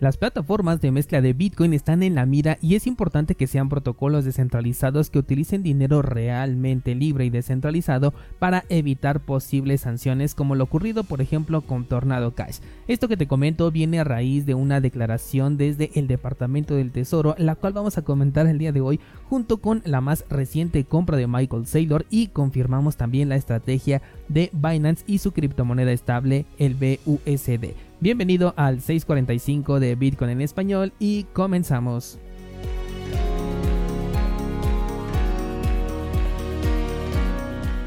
Las plataformas de mezcla de Bitcoin están en la mira y es importante que sean protocolos descentralizados que utilicen dinero realmente libre y descentralizado para evitar posibles sanciones como lo ocurrido por ejemplo con Tornado Cash. Esto que te comento viene a raíz de una declaración desde el Departamento del Tesoro, la cual vamos a comentar el día de hoy junto con la más reciente compra de Michael Saylor y confirmamos también la estrategia de Binance y su criptomoneda estable, el BUSD. Bienvenido al 645 de Bitcoin en español y comenzamos.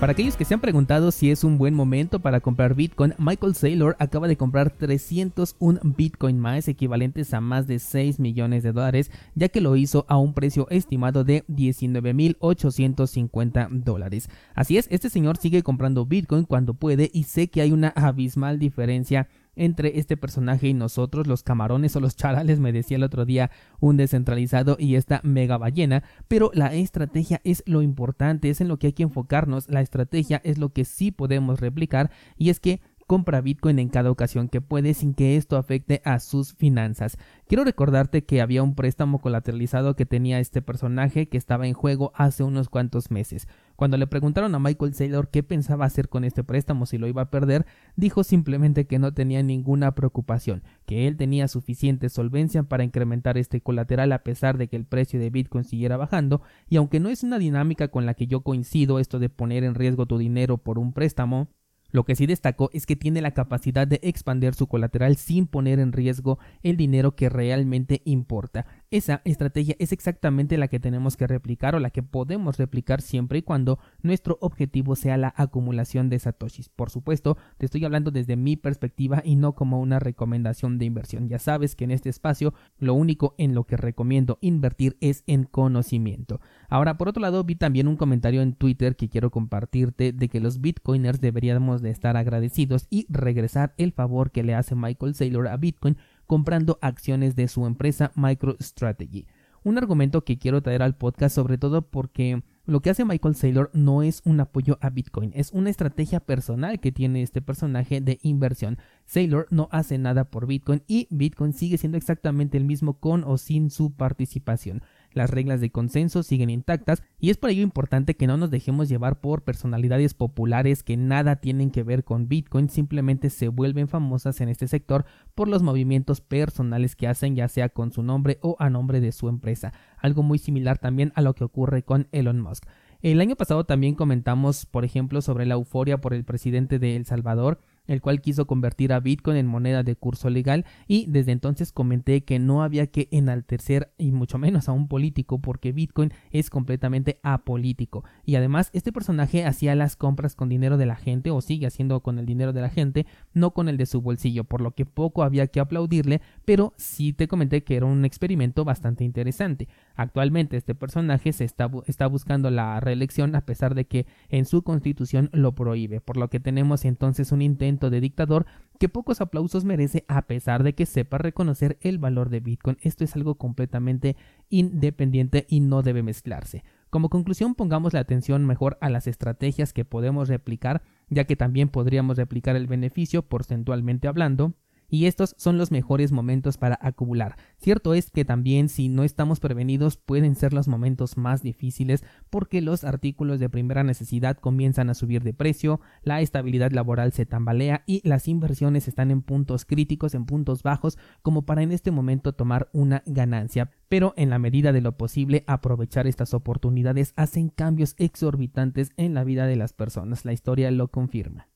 Para aquellos que se han preguntado si es un buen momento para comprar Bitcoin, Michael Saylor acaba de comprar 301 Bitcoin más equivalentes a más de 6 millones de dólares, ya que lo hizo a un precio estimado de 19.850 dólares. Así es, este señor sigue comprando Bitcoin cuando puede y sé que hay una abismal diferencia entre este personaje y nosotros, los camarones o los charales, me decía el otro día un descentralizado y esta mega ballena, pero la estrategia es lo importante, es en lo que hay que enfocarnos, la estrategia es lo que sí podemos replicar. Y es que compra Bitcoin en cada ocasión que puede sin que esto afecte a sus finanzas. Quiero recordarte que había un préstamo colateralizado que tenía este personaje que estaba en juego hace unos cuantos meses. Cuando le preguntaron a Michael Saylor qué pensaba hacer con este préstamo si lo iba a perder, dijo simplemente que no tenía ninguna preocupación, que él tenía suficiente solvencia para incrementar este colateral a pesar de que el precio de Bitcoin siguiera bajando, y aunque no es una dinámica con la que yo coincido esto de poner en riesgo tu dinero por un préstamo, lo que sí destacó es que tiene la capacidad de expandir su colateral sin poner en riesgo el dinero que realmente importa. Esa estrategia es exactamente la que tenemos que replicar o la que podemos replicar siempre y cuando nuestro objetivo sea la acumulación de satoshis. Por supuesto, te estoy hablando desde mi perspectiva y no como una recomendación de inversión. Ya sabes que en este espacio lo único en lo que recomiendo invertir es en conocimiento. Ahora, por otro lado, vi también un comentario en Twitter que quiero compartirte de que los bitcoiners deberíamos de estar agradecidos y regresar el favor que le hace Michael Saylor a Bitcoin comprando acciones de su empresa MicroStrategy. Un argumento que quiero traer al podcast sobre todo porque lo que hace Michael Saylor no es un apoyo a Bitcoin, es una estrategia personal que tiene este personaje de inversión. Saylor no hace nada por Bitcoin y Bitcoin sigue siendo exactamente el mismo con o sin su participación las reglas de consenso siguen intactas y es por ello importante que no nos dejemos llevar por personalidades populares que nada tienen que ver con Bitcoin, simplemente se vuelven famosas en este sector por los movimientos personales que hacen ya sea con su nombre o a nombre de su empresa, algo muy similar también a lo que ocurre con Elon Musk. El año pasado también comentamos, por ejemplo, sobre la euforia por el presidente de El Salvador, el cual quiso convertir a Bitcoin en moneda de curso legal y desde entonces comenté que no había que enaltecer y mucho menos a un político porque Bitcoin es completamente apolítico. Y además este personaje hacía las compras con dinero de la gente o sigue haciendo con el dinero de la gente no con el de su bolsillo por lo que poco había que aplaudirle pero sí te comenté que era un experimento bastante interesante. Actualmente este personaje se está, está buscando la reelección a pesar de que en su constitución lo prohíbe por lo que tenemos entonces un intento de dictador que pocos aplausos merece a pesar de que sepa reconocer el valor de Bitcoin. Esto es algo completamente independiente y no debe mezclarse. Como conclusión, pongamos la atención mejor a las estrategias que podemos replicar, ya que también podríamos replicar el beneficio porcentualmente hablando, y estos son los mejores momentos para acumular. Cierto es que también si no estamos prevenidos pueden ser los momentos más difíciles porque los artículos de primera necesidad comienzan a subir de precio, la estabilidad laboral se tambalea y las inversiones están en puntos críticos, en puntos bajos, como para en este momento tomar una ganancia. Pero en la medida de lo posible aprovechar estas oportunidades hacen cambios exorbitantes en la vida de las personas. La historia lo confirma.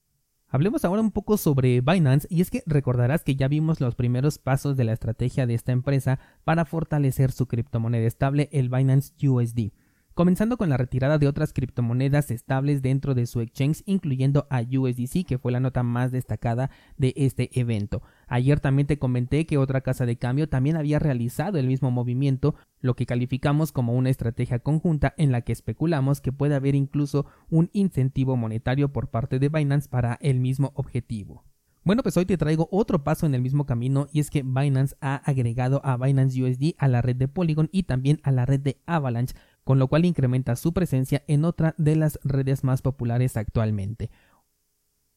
Hablemos ahora un poco sobre Binance y es que recordarás que ya vimos los primeros pasos de la estrategia de esta empresa para fortalecer su criptomoneda estable, el Binance USD comenzando con la retirada de otras criptomonedas estables dentro de su exchange, incluyendo a USDC, que fue la nota más destacada de este evento. Ayer también te comenté que otra casa de cambio también había realizado el mismo movimiento, lo que calificamos como una estrategia conjunta en la que especulamos que puede haber incluso un incentivo monetario por parte de Binance para el mismo objetivo. Bueno, pues hoy te traigo otro paso en el mismo camino y es que Binance ha agregado a Binance USD a la red de Polygon y también a la red de Avalanche, con lo cual incrementa su presencia en otra de las redes más populares actualmente.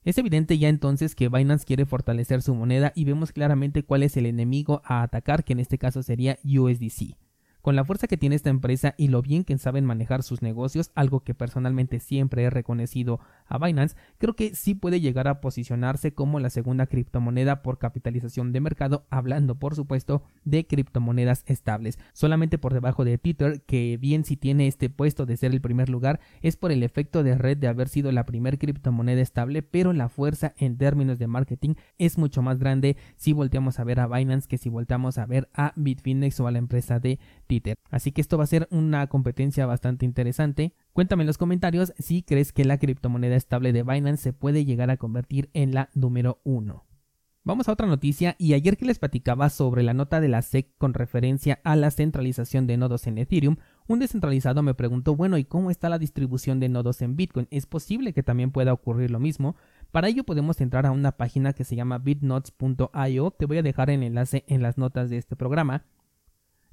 Es evidente ya entonces que Binance quiere fortalecer su moneda y vemos claramente cuál es el enemigo a atacar, que en este caso sería USDC. Con la fuerza que tiene esta empresa y lo bien que saben manejar sus negocios, algo que personalmente siempre he reconocido a Binance, creo que sí puede llegar a posicionarse como la segunda criptomoneda por capitalización de mercado, hablando por supuesto de criptomonedas estables, solamente por debajo de Tether, que bien si tiene este puesto de ser el primer lugar, es por el efecto de red de haber sido la primer criptomoneda estable, pero la fuerza en términos de marketing es mucho más grande si volteamos a ver a Binance que si volteamos a ver a Bitfinex o a la empresa de Tether. Así que esto va a ser una competencia bastante interesante. Cuéntame en los comentarios si crees que la criptomoneda estable de Binance se puede llegar a convertir en la número uno. Vamos a otra noticia y ayer que les platicaba sobre la nota de la SEC con referencia a la centralización de nodos en Ethereum, un descentralizado me preguntó, bueno, ¿y cómo está la distribución de nodos en Bitcoin? ¿Es posible que también pueda ocurrir lo mismo? Para ello podemos entrar a una página que se llama bitnodes.io, te voy a dejar el enlace en las notas de este programa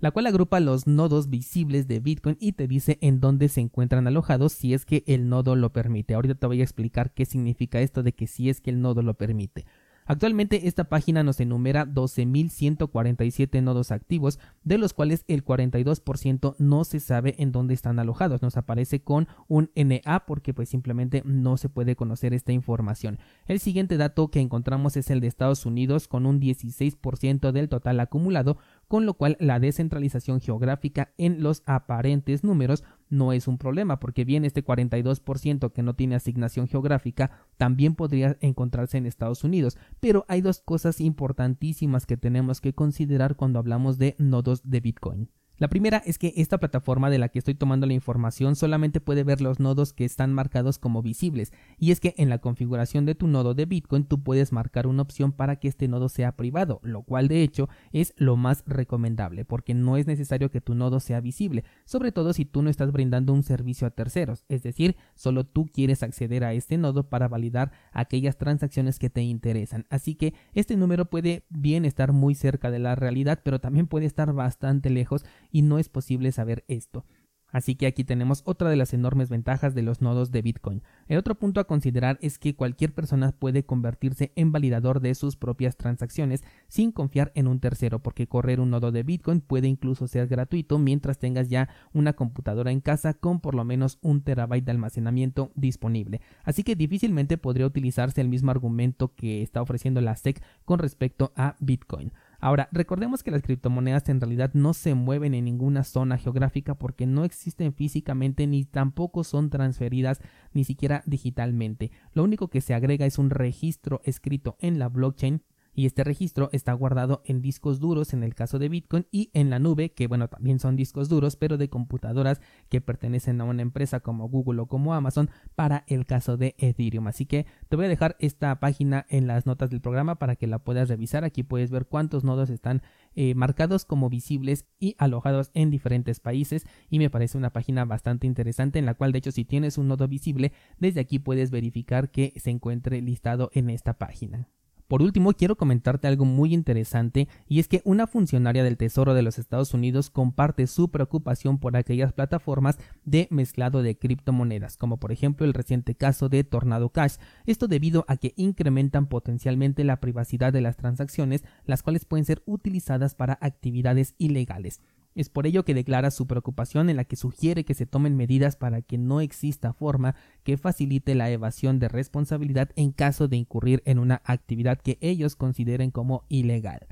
la cual agrupa los nodos visibles de Bitcoin y te dice en dónde se encuentran alojados si es que el nodo lo permite. Ahorita te voy a explicar qué significa esto de que si es que el nodo lo permite. Actualmente esta página nos enumera 12.147 nodos activos, de los cuales el 42% no se sabe en dónde están alojados. Nos aparece con un NA porque pues simplemente no se puede conocer esta información. El siguiente dato que encontramos es el de Estados Unidos con un 16% del total acumulado, con lo cual la descentralización geográfica en los aparentes números no es un problema, porque bien este 42% que no tiene asignación geográfica también podría encontrarse en Estados Unidos, pero hay dos cosas importantísimas que tenemos que considerar cuando hablamos de nodos de Bitcoin. La primera es que esta plataforma de la que estoy tomando la información solamente puede ver los nodos que están marcados como visibles, y es que en la configuración de tu nodo de Bitcoin tú puedes marcar una opción para que este nodo sea privado, lo cual de hecho es lo más recomendable, porque no es necesario que tu nodo sea visible, sobre todo si tú no estás brindando un servicio a terceros, es decir, solo tú quieres acceder a este nodo para validar aquellas transacciones que te interesan. Así que este número puede bien estar muy cerca de la realidad, pero también puede estar bastante lejos y no es posible saber esto. Así que aquí tenemos otra de las enormes ventajas de los nodos de Bitcoin. El otro punto a considerar es que cualquier persona puede convertirse en validador de sus propias transacciones sin confiar en un tercero, porque correr un nodo de Bitcoin puede incluso ser gratuito mientras tengas ya una computadora en casa con por lo menos un terabyte de almacenamiento disponible. Así que difícilmente podría utilizarse el mismo argumento que está ofreciendo la SEC con respecto a Bitcoin. Ahora, recordemos que las criptomonedas en realidad no se mueven en ninguna zona geográfica porque no existen físicamente ni tampoco son transferidas ni siquiera digitalmente. Lo único que se agrega es un registro escrito en la blockchain y este registro está guardado en discos duros en el caso de Bitcoin y en la nube, que bueno, también son discos duros, pero de computadoras que pertenecen a una empresa como Google o como Amazon para el caso de Ethereum. Así que te voy a dejar esta página en las notas del programa para que la puedas revisar. Aquí puedes ver cuántos nodos están eh, marcados como visibles y alojados en diferentes países y me parece una página bastante interesante en la cual de hecho si tienes un nodo visible desde aquí puedes verificar que se encuentre listado en esta página. Por último, quiero comentarte algo muy interesante y es que una funcionaria del Tesoro de los Estados Unidos comparte su preocupación por aquellas plataformas de mezclado de criptomonedas, como por ejemplo el reciente caso de Tornado Cash, esto debido a que incrementan potencialmente la privacidad de las transacciones, las cuales pueden ser utilizadas para actividades ilegales. Es por ello que declara su preocupación en la que sugiere que se tomen medidas para que no exista forma que facilite la evasión de responsabilidad en caso de incurrir en una actividad que ellos consideren como ilegal.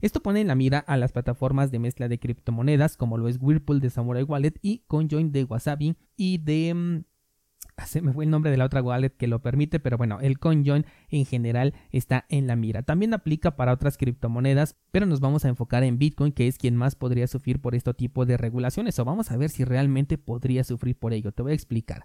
Esto pone en la mira a las plataformas de mezcla de criptomonedas como lo es Whirlpool de Samurai Wallet y Conjoin de Wasabi y de mm, se me fue el nombre de la otra wallet que lo permite, pero bueno, el CoinJoin en general está en la mira. También aplica para otras criptomonedas, pero nos vamos a enfocar en Bitcoin, que es quien más podría sufrir por este tipo de regulaciones, o vamos a ver si realmente podría sufrir por ello. Te voy a explicar.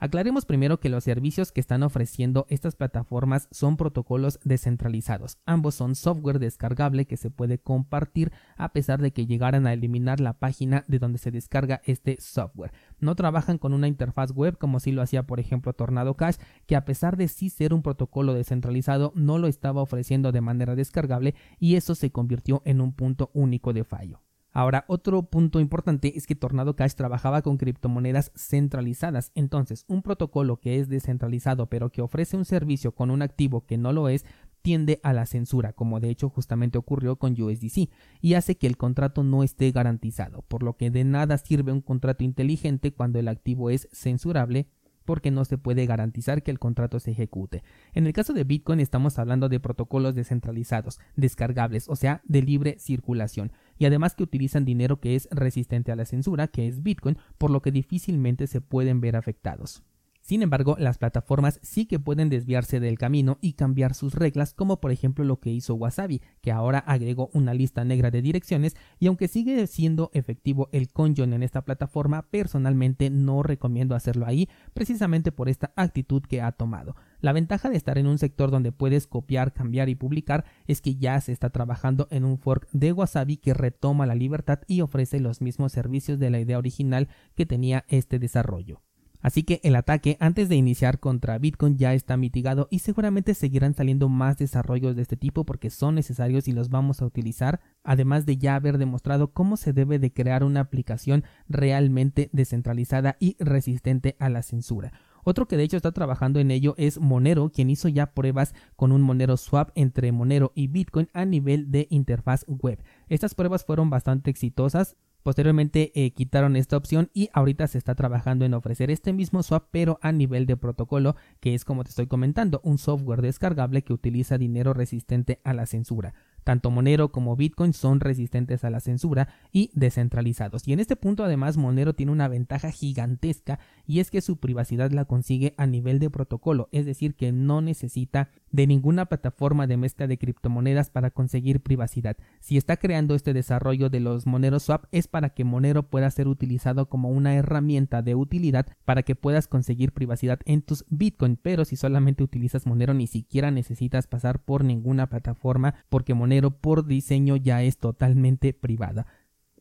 Aclaremos primero que los servicios que están ofreciendo estas plataformas son protocolos descentralizados. Ambos son software descargable que se puede compartir a pesar de que llegaran a eliminar la página de donde se descarga este software. No trabajan con una interfaz web como si lo hacía por ejemplo Tornado Cash, que a pesar de sí ser un protocolo descentralizado no lo estaba ofreciendo de manera descargable y eso se convirtió en un punto único de fallo. Ahora, otro punto importante es que Tornado Cash trabajaba con criptomonedas centralizadas. Entonces, un protocolo que es descentralizado pero que ofrece un servicio con un activo que no lo es, tiende a la censura, como de hecho justamente ocurrió con USDC, y hace que el contrato no esté garantizado, por lo que de nada sirve un contrato inteligente cuando el activo es censurable porque no se puede garantizar que el contrato se ejecute. En el caso de Bitcoin estamos hablando de protocolos descentralizados, descargables, o sea, de libre circulación, y además que utilizan dinero que es resistente a la censura, que es Bitcoin, por lo que difícilmente se pueden ver afectados. Sin embargo, las plataformas sí que pueden desviarse del camino y cambiar sus reglas, como por ejemplo lo que hizo Wasabi, que ahora agregó una lista negra de direcciones y aunque sigue siendo efectivo el conjon en esta plataforma, personalmente no recomiendo hacerlo ahí, precisamente por esta actitud que ha tomado. La ventaja de estar en un sector donde puedes copiar, cambiar y publicar es que ya se está trabajando en un fork de Wasabi que retoma la libertad y ofrece los mismos servicios de la idea original que tenía este desarrollo. Así que el ataque antes de iniciar contra Bitcoin ya está mitigado y seguramente seguirán saliendo más desarrollos de este tipo porque son necesarios y los vamos a utilizar, además de ya haber demostrado cómo se debe de crear una aplicación realmente descentralizada y resistente a la censura. Otro que de hecho está trabajando en ello es Monero, quien hizo ya pruebas con un Monero Swap entre Monero y Bitcoin a nivel de interfaz web. Estas pruebas fueron bastante exitosas, Posteriormente eh, quitaron esta opción y ahorita se está trabajando en ofrecer este mismo swap pero a nivel de protocolo que es como te estoy comentando un software descargable que utiliza dinero resistente a la censura. Tanto Monero como Bitcoin son resistentes a la censura y descentralizados. Y en este punto además Monero tiene una ventaja gigantesca y es que su privacidad la consigue a nivel de protocolo, es decir, que no necesita de ninguna plataforma de mezcla de criptomonedas para conseguir privacidad. Si está creando este desarrollo de los Monero Swap es para que Monero pueda ser utilizado como una herramienta de utilidad para que puedas conseguir privacidad en tus Bitcoin, pero si solamente utilizas Monero ni siquiera necesitas pasar por ninguna plataforma porque Monero por diseño ya es totalmente privada.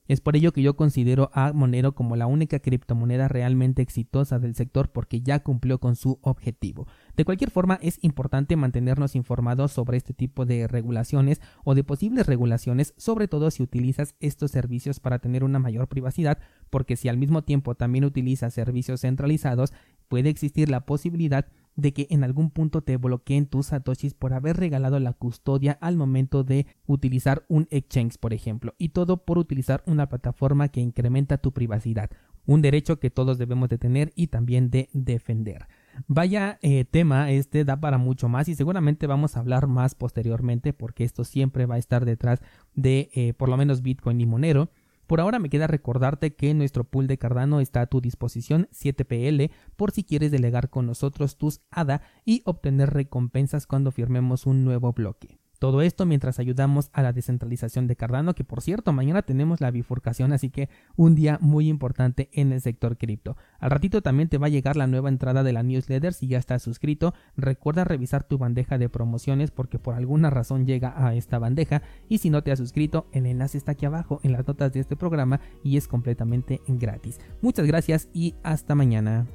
Es por ello que yo considero a Monero como la única criptomoneda realmente exitosa del sector porque ya cumplió con su objetivo. De cualquier forma, es importante mantenernos informados sobre este tipo de regulaciones o de posibles regulaciones, sobre todo si utilizas estos servicios para tener una mayor privacidad, porque si al mismo tiempo también utilizas servicios centralizados, puede existir la posibilidad de que en algún punto te bloqueen tus satoshis por haber regalado la custodia al momento de utilizar un exchange, por ejemplo, y todo por utilizar una plataforma que incrementa tu privacidad, un derecho que todos debemos de tener y también de defender. Vaya eh, tema, este da para mucho más y seguramente vamos a hablar más posteriormente porque esto siempre va a estar detrás de eh, por lo menos Bitcoin y Monero. Por ahora me queda recordarte que nuestro pool de Cardano está a tu disposición 7PL por si quieres delegar con nosotros tus ADA y obtener recompensas cuando firmemos un nuevo bloque. Todo esto mientras ayudamos a la descentralización de Cardano, que por cierto, mañana tenemos la bifurcación, así que un día muy importante en el sector cripto. Al ratito también te va a llegar la nueva entrada de la newsletter si ya estás suscrito. Recuerda revisar tu bandeja de promociones porque por alguna razón llega a esta bandeja y si no te has suscrito, el enlace está aquí abajo en las notas de este programa y es completamente gratis. Muchas gracias y hasta mañana.